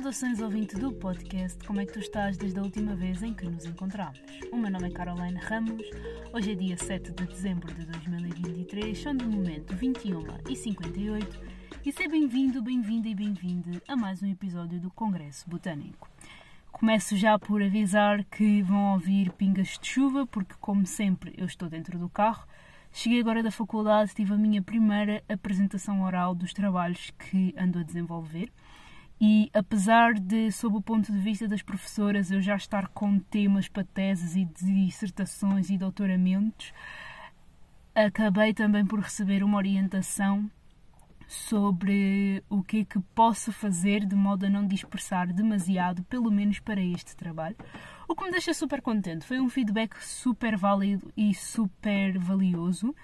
Saudações ouvinte do podcast, como é que tu estás desde a última vez em que nos encontramos? O meu nome é Caroline Ramos, hoje é dia 7 de dezembro de 2023, são de momento 21 e 58 e seja bem-vindo, bem-vinda e bem-vinde a mais um episódio do Congresso Botânico. Começo já por avisar que vão ouvir pingas de chuva, porque como sempre eu estou dentro do carro. Cheguei agora da faculdade, tive a minha primeira apresentação oral dos trabalhos que ando a desenvolver e apesar de, sob o ponto de vista das professoras, eu já estar com temas para teses e dissertações e doutoramentos, acabei também por receber uma orientação sobre o que é que posso fazer de modo a não dispersar demasiado, pelo menos para este trabalho. O que me deixa super contente. Foi um feedback super válido e super valioso,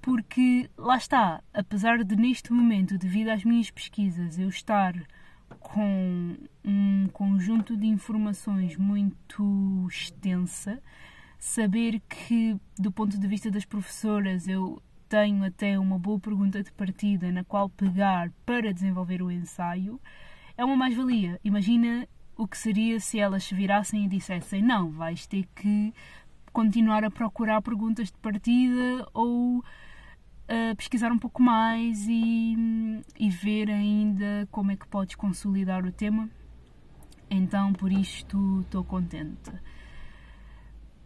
porque lá está, apesar de neste momento, devido às minhas pesquisas, eu estar com um conjunto de informações muito extensa, saber que, do ponto de vista das professoras, eu tenho até uma boa pergunta de partida na qual pegar para desenvolver o ensaio, é uma mais-valia. Imagina o que seria se elas se virassem e dissessem: Não, vais ter que continuar a procurar perguntas de partida ou pesquisar um pouco mais e, e ver ainda como é que podes consolidar o tema. Então, por isto, estou contente.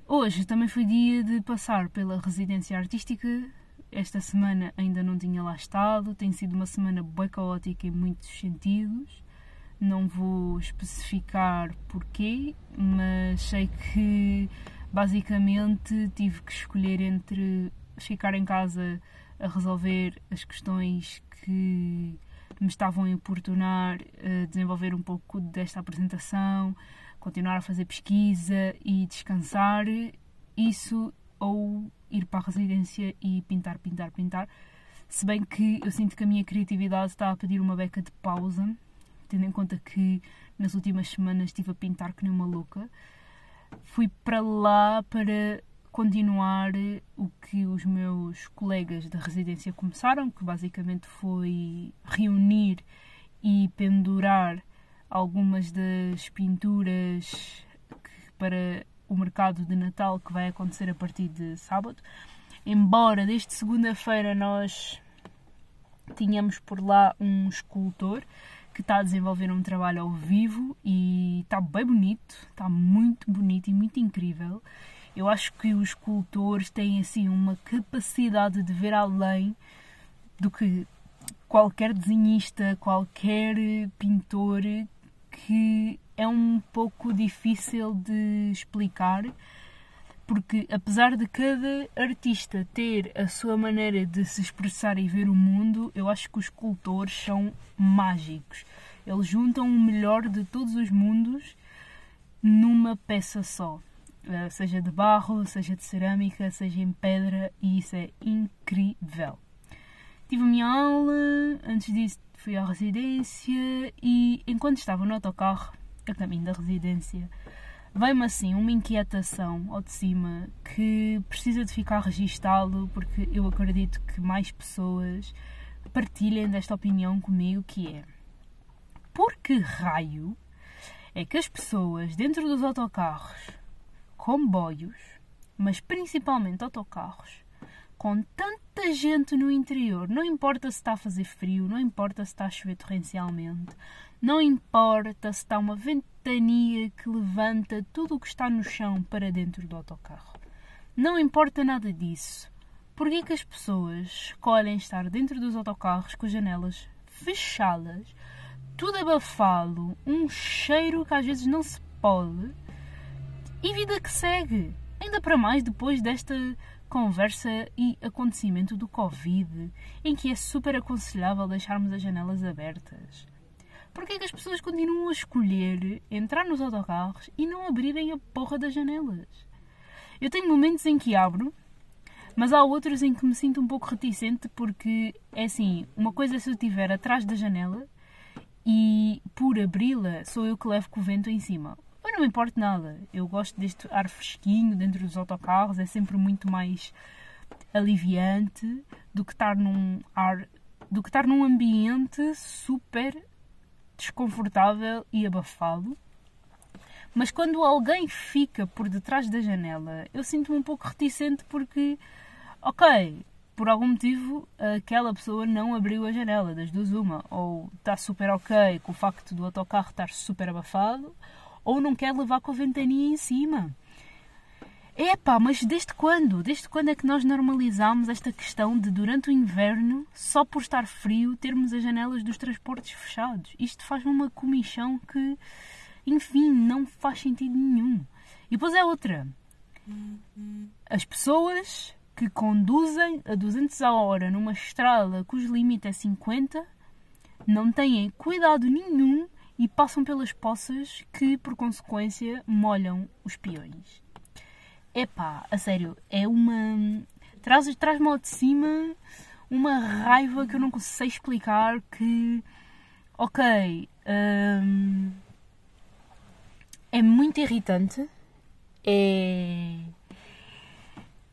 Hoje também foi dia de passar pela residência artística. Esta semana ainda não tinha lá estado. Tem sido uma semana bem caótica em muitos sentidos. Não vou especificar porquê, mas sei que basicamente tive que escolher entre ficar em casa a resolver as questões que me estavam a importunar, a desenvolver um pouco desta apresentação, continuar a fazer pesquisa e descansar, isso ou ir para a residência e pintar, pintar, pintar. Se bem que eu sinto que a minha criatividade está a pedir uma beca de pausa, tendo em conta que nas últimas semanas estive a pintar que nem uma louca. Fui para lá para continuar o que os meus colegas da residência começaram, que basicamente foi reunir e pendurar algumas das pinturas para o mercado de Natal que vai acontecer a partir de sábado. Embora desde segunda-feira nós tínhamos por lá um escultor que está a desenvolver um trabalho ao vivo e está bem bonito, está muito bonito e muito incrível. Eu acho que os escultores têm assim uma capacidade de ver além do que qualquer desenhista, qualquer pintor que é um pouco difícil de explicar, porque apesar de cada artista ter a sua maneira de se expressar e ver o mundo, eu acho que os escultores são mágicos. Eles juntam o melhor de todos os mundos numa peça só. Eh, seja de barro, seja de cerâmica, seja em pedra, e isso é incrível. Tive a minha aula, antes disso fui à residência e enquanto estava no autocarro, a caminho da residência, veio-me assim uma inquietação ao de cima que precisa de ficar registado porque eu acredito que mais pessoas partilhem desta opinião comigo que é por que raio é que as pessoas dentro dos autocarros comboios, mas principalmente autocarros, com tanta gente no interior, não importa se está a fazer frio, não importa se está a chover torrencialmente, não importa se está uma ventania que levanta tudo o que está no chão para dentro do autocarro. Não importa nada disso. Por que as pessoas escolhem estar dentro dos autocarros com as janelas fechadas, tudo abafado, um cheiro que às vezes não se pode, e vida que segue. Ainda para mais depois desta conversa e acontecimento do Covid, em que é super aconselhável deixarmos as janelas abertas. Porquê é que as pessoas continuam a escolher entrar nos autocarros e não abrirem a porra das janelas? Eu tenho momentos em que abro, mas há outros em que me sinto um pouco reticente porque é assim, uma coisa é se eu estiver atrás da janela e por abri-la sou eu que levo com o vento em cima não me importa nada. Eu gosto deste ar fresquinho dentro dos autocarros, é sempre muito mais aliviante do que estar num ar do que estar num ambiente super desconfortável e abafado. Mas quando alguém fica por detrás da janela, eu sinto-me um pouco reticente porque, ok, por algum motivo aquela pessoa não abriu a janela, das duas uma. Ou está super ok com o facto do autocarro estar super abafado, ou não quer levar com a ventania em cima. Epá, mas desde quando? Desde quando é que nós normalizamos esta questão de, durante o inverno, só por estar frio, termos as janelas dos transportes fechados? Isto faz-me uma comichão que, enfim, não faz sentido nenhum. E depois é outra. As pessoas que conduzem a 200 a hora numa estrada cujo limite é 50 não têm cuidado nenhum e passam pelas poças que, por consequência, molham os peões. Epá, a sério, é uma. Traz-me traz ao de cima uma raiva que eu não sei explicar. Que. Ok. Hum, é muito irritante. É.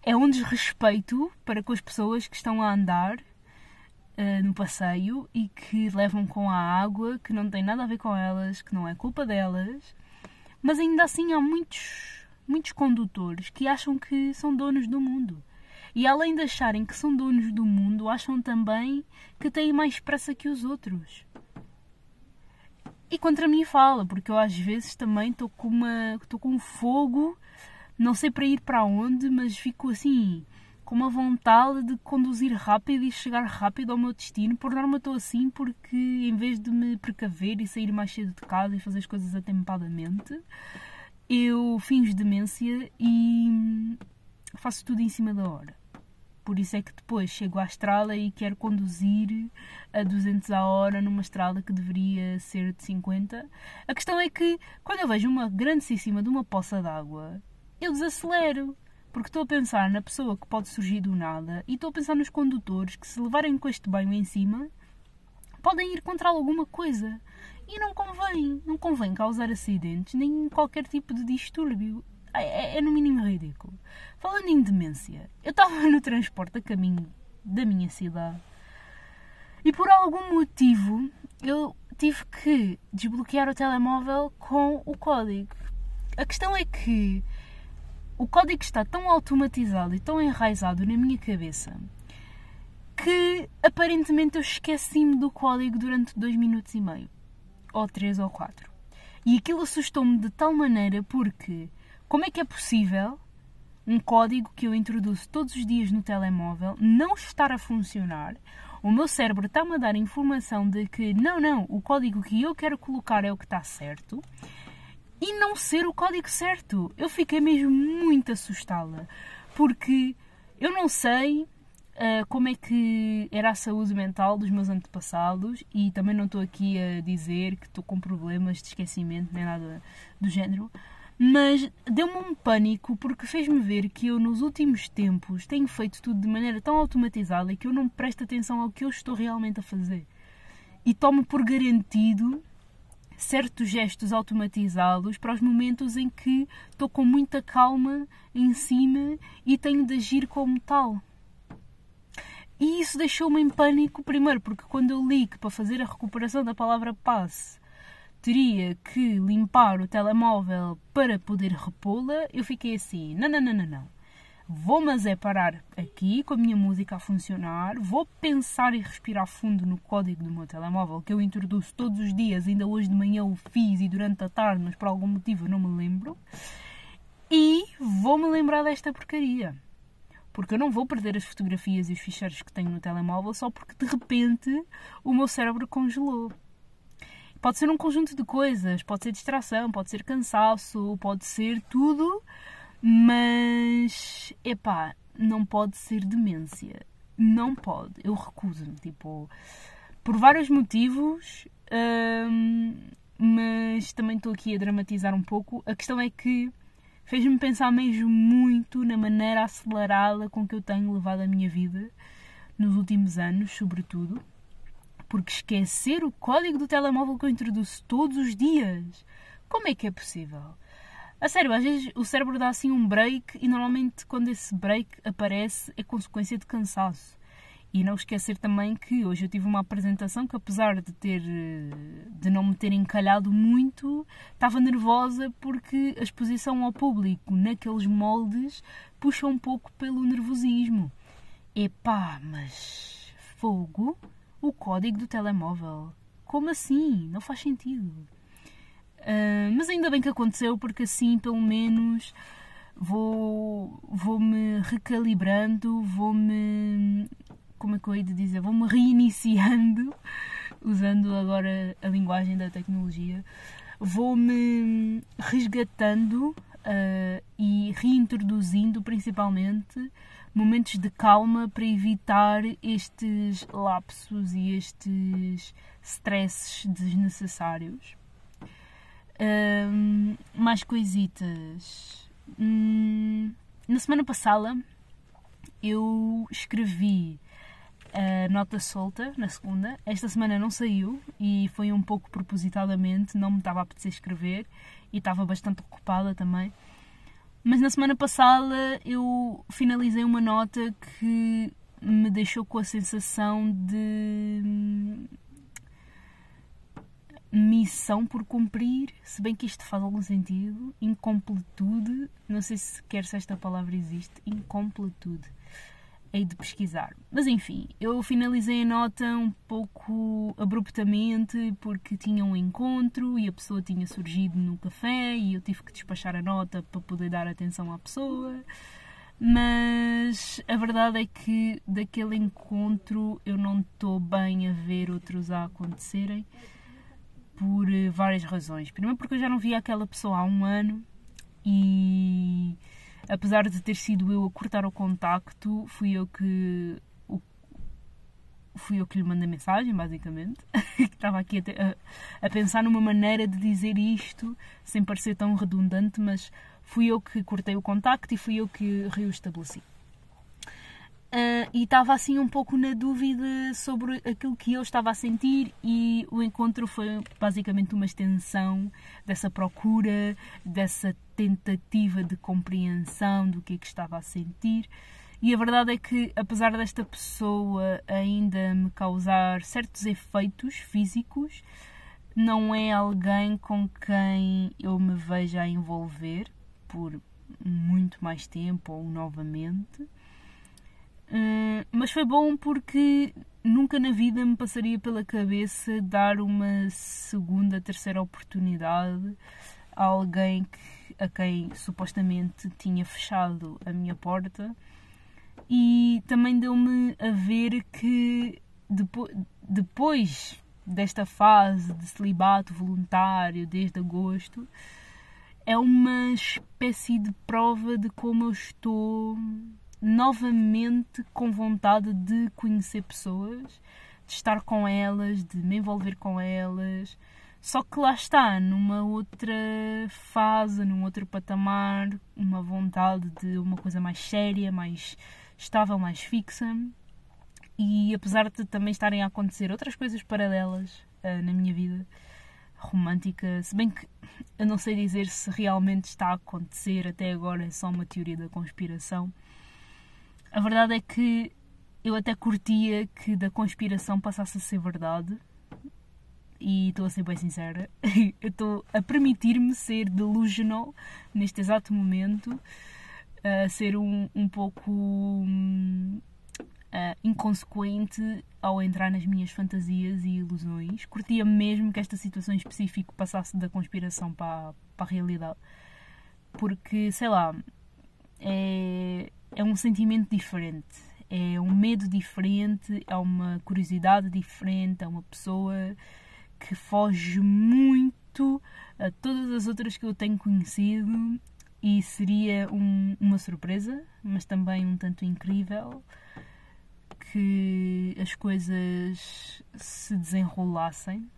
É um desrespeito para com as pessoas que estão a andar uh, no passeio e que levam com a água, que não tem nada a ver com elas, que não é culpa delas. Mas ainda assim há muitos muitos condutores que acham que são donos do mundo. E além de acharem que são donos do mundo, acham também que têm mais pressa que os outros. E contra mim fala, porque eu às vezes também estou com uma. estou com fogo, não sei para ir para onde, mas fico assim com uma vontade de conduzir rápido e chegar rápido ao meu destino. Por norma estou assim porque em vez de me precaver e sair mais cedo de casa e fazer as coisas atempadamente, eu finjo demência e faço tudo em cima da hora. Por isso é que depois chego à estrada e quero conduzir a 200 a hora numa estrada que deveria ser de 50. A questão é que quando eu vejo uma grandíssima de uma poça d'água, eu desacelero. Porque estou a pensar na pessoa que pode surgir do nada e estou a pensar nos condutores que, se levarem com este banho em cima, podem ir contra alguma coisa. E não convém, não convém causar acidentes nem qualquer tipo de distúrbio. É, é, é no mínimo ridículo. Falando em demência, eu estava no transporte a caminho da minha cidade e por algum motivo eu tive que desbloquear o telemóvel com o código. A questão é que o código está tão automatizado e tão enraizado na minha cabeça que aparentemente eu esqueci-me do código durante dois minutos e meio ou três ou quatro. E aquilo assustou-me de tal maneira porque como é que é possível um código que eu introduzo todos os dias no telemóvel não estar a funcionar? O meu cérebro está-me a dar informação de que não, não, o código que eu quero colocar é o que está certo e não ser o código certo. Eu fiquei mesmo muito assustada porque eu não sei uh, como é que era a saúde mental dos meus antepassados e também não estou aqui a dizer que estou com problemas de esquecimento nem nada do género, mas deu-me um pânico porque fez-me ver que eu nos últimos tempos tenho feito tudo de maneira tão automatizada que eu não presto atenção ao que eu estou realmente a fazer. E tomo por garantido certos gestos automatizados para os momentos em que estou com muita calma em cima e tenho de agir como tal. E isso deixou-me em pânico, primeiro, porque quando eu li que para fazer a recuperação da palavra passe teria que limpar o telemóvel para poder repô-la, eu fiquei assim: não, não, não, não, não. Vou, mas é parar aqui com a minha música a funcionar, vou pensar e respirar fundo no código do meu telemóvel que eu introduzo todos os dias, ainda hoje de manhã o fiz e durante a tarde, mas por algum motivo não me lembro, e vou-me lembrar desta porcaria. Porque eu não vou perder as fotografias e os ficheiros que tenho no telemóvel só porque de repente o meu cérebro congelou. Pode ser um conjunto de coisas, pode ser distração, pode ser cansaço, pode ser tudo, mas epá, não pode ser demência. Não pode, eu recuso-me, tipo, por vários motivos, hum, mas também estou aqui a dramatizar um pouco. A questão é que fez-me pensar mesmo muito na maneira acelerada com que eu tenho levado a minha vida nos últimos anos, sobretudo, porque esquecer o código do telemóvel que eu introduzo todos os dias, como é que é possível? A sério, às vezes o cérebro dá assim um break e normalmente quando esse break aparece é consequência de cansaço. E não esquecer também que hoje eu tive uma apresentação que apesar de ter de não me ter encalhado muito, estava nervosa porque a exposição ao público naqueles moldes puxa um pouco pelo nervosismo. Epá, mas fogo? O código do telemóvel? Como assim? Não faz sentido. Uh, mas ainda bem que aconteceu, porque assim pelo menos vou, vou me recalibrando, vou me. Como é que eu hei de dizer? Vou me reiniciando, usando agora a linguagem da tecnologia, vou me resgatando uh, e reintroduzindo principalmente momentos de calma para evitar estes lapsos e estes stresses desnecessários. Um, mais coisitas. Hum, na semana passada eu escrevi a nota solta na segunda. Esta semana não saiu e foi um pouco propositadamente, não me estava a apetecer escrever e estava bastante ocupada também. Mas na semana passada eu finalizei uma nota que me deixou com a sensação de missão por cumprir, se bem que isto faz algum sentido, incompletude, não sei se sequer se esta palavra existe, incompletude. Hei de pesquisar. Mas enfim, eu finalizei a nota um pouco abruptamente porque tinha um encontro e a pessoa tinha surgido no café e eu tive que despachar a nota para poder dar atenção à pessoa. Mas a verdade é que daquele encontro eu não estou bem a ver outros a acontecerem por eh, várias razões. Primeiro porque eu já não via aquela pessoa há um ano e apesar de ter sido eu a cortar o contacto, fui eu que fui eu que lhe mandei mensagem, basicamente. Estava aqui a, a, pensar numa maneira de dizer isto sem parecer tão redundante, mas fui eu que cortei o contacto e fui eu que reestabeleci. Uh, e estava assim um pouco na dúvida sobre aquilo que eu estava a sentir e o encontro foi basicamente uma extensão dessa procura, dessa tentativa de compreensão do que é que estava a sentir. E a verdade é que, apesar desta pessoa ainda me causar certos efeitos físicos, não é alguém com quem eu me veja a envolver por muito mais tempo ou novamente. Hum, mas foi bom porque nunca na vida me passaria pela cabeça dar uma segunda, terceira oportunidade a alguém que, a quem supostamente tinha fechado a minha porta. E também deu-me a ver que depois, depois desta fase de celibato voluntário desde agosto, é uma espécie de prova de como eu estou novamente com vontade de conhecer pessoas, de estar com elas, de me envolver com elas. Só que lá está, numa outra fase, num outro patamar, uma vontade de uma coisa mais séria, mais estável, mais fixa. E apesar de também estarem a acontecer outras coisas paralelas uh, na minha vida romântica, se bem que eu não sei dizer se realmente está a acontecer, até agora é só uma teoria da conspiração a verdade é que eu até curtia que da conspiração passasse a ser verdade. E estou a ser bem sincera. eu estou a permitir-me ser delusional neste exato momento. A ser um, um pouco uh, inconsequente ao entrar nas minhas fantasias e ilusões. Curtia mesmo que esta situação em específico passasse da conspiração para, para a realidade. Porque, sei lá, é, é um sentimento diferente, é um medo diferente, é uma curiosidade diferente, é uma pessoa que foge muito a todas as outras que eu tenho conhecido e seria um, uma surpresa, mas também um tanto incrível que as coisas se desenrolassem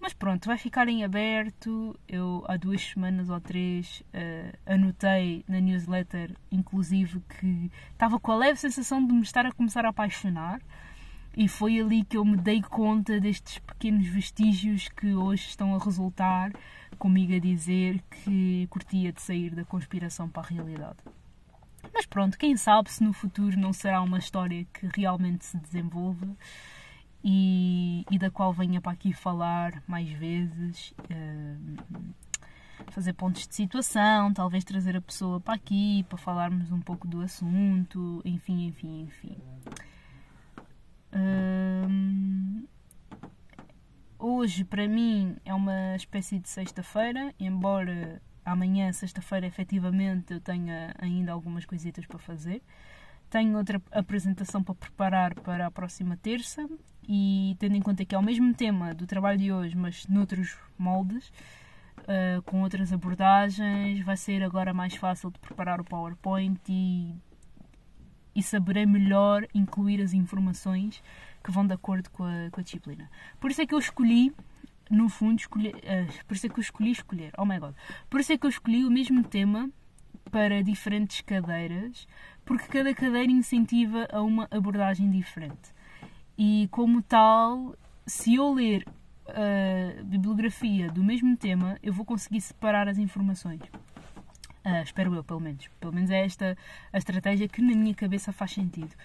mas pronto, vai ficar em aberto. Eu há duas semanas ou três uh, anotei na newsletter, inclusive, que estava com a leve sensação de me estar a começar a apaixonar. E foi ali que eu me dei conta destes pequenos vestígios que hoje estão a resultar comigo a dizer que curtia de sair da conspiração para a realidade. Mas pronto, quem sabe se no futuro não será uma história que realmente se desenvolva e, e da qual venha para aqui falar mais vezes. Uh, fazer pontos de situação, talvez trazer a pessoa para aqui para falarmos um pouco do assunto, enfim, enfim, enfim. Hum, hoje, para mim, é uma espécie de sexta-feira, embora amanhã, sexta-feira, efetivamente eu tenha ainda algumas coisitas para fazer. Tenho outra apresentação para preparar para a próxima terça e tendo em conta que é o mesmo tema do trabalho de hoje, mas noutros moldes, uh, com outras abordagens, vai ser agora mais fácil de preparar o PowerPoint e, e saberei melhor incluir as informações que vão de acordo com a, com a disciplina. Por isso é que eu escolhi no fundo, escolhi, uh, por isso é que eu escolhi escolher, oh my god, por isso é que eu escolhi o mesmo tema para diferentes cadeiras, porque cada cadeira incentiva a uma abordagem diferente. E como tal, se eu ler a bibliografia do mesmo tema, eu vou conseguir separar as informações. Uh, espero eu, pelo menos. Pelo menos é esta a estratégia que na minha cabeça faz sentido.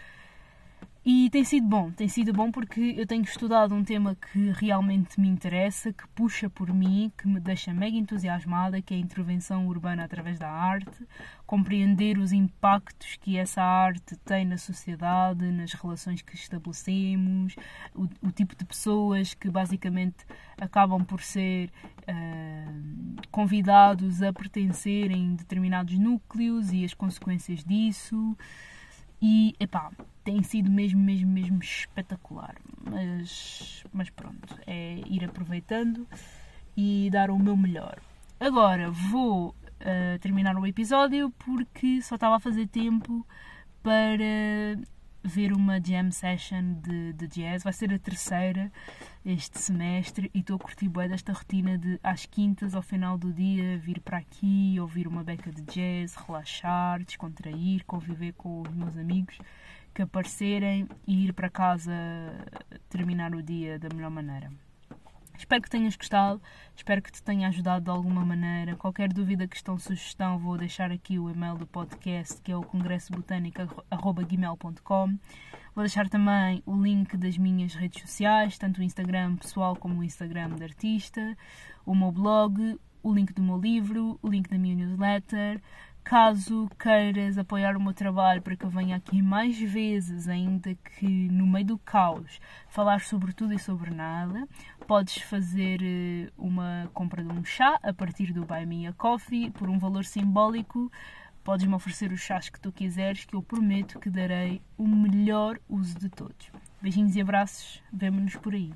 E tem sido bom, tem sido bom porque eu tenho estudado um tema que realmente me interessa, que puxa por mim, que me deixa mega entusiasmada, que é a intervenção urbana através da arte, compreender os impactos que essa arte tem na sociedade, nas relações que estabelecemos, o, o tipo de pessoas que basicamente acabam por ser uh, convidados a pertencerem em determinados núcleos e as consequências disso. E, epá, tem sido mesmo, mesmo, mesmo espetacular. Mas, mas pronto, é ir aproveitando e dar o meu melhor. Agora vou uh, terminar o episódio porque só estava a fazer tempo para ver uma jam session de, de jazz. Vai ser a terceira este semestre e estou a curtir bem desta rotina de às quintas, ao final do dia, vir para aqui, ouvir uma beca de jazz, relaxar, descontrair, conviver com os meus amigos que aparecerem e ir para casa terminar o dia da melhor maneira. Espero que tenhas gostado, espero que te tenha ajudado de alguma maneira. Qualquer dúvida, questão, sugestão, vou deixar aqui o e-mail do podcast, que é o congressobotânico.gmail.com. Vou deixar também o link das minhas redes sociais, tanto o Instagram pessoal como o Instagram de artista, o meu blog, o link do meu livro, o link da minha newsletter. Caso queiras apoiar o meu trabalho para que eu venha aqui mais vezes, ainda que no meio do caos, falar sobre tudo e sobre nada, podes fazer eh, uma compra de um chá a partir do Buy Me a Coffee por um valor simbólico. Podes-me oferecer os chás que tu quiseres, que eu prometo que darei o melhor uso de todos. Beijinhos e abraços, vemo-nos por aí.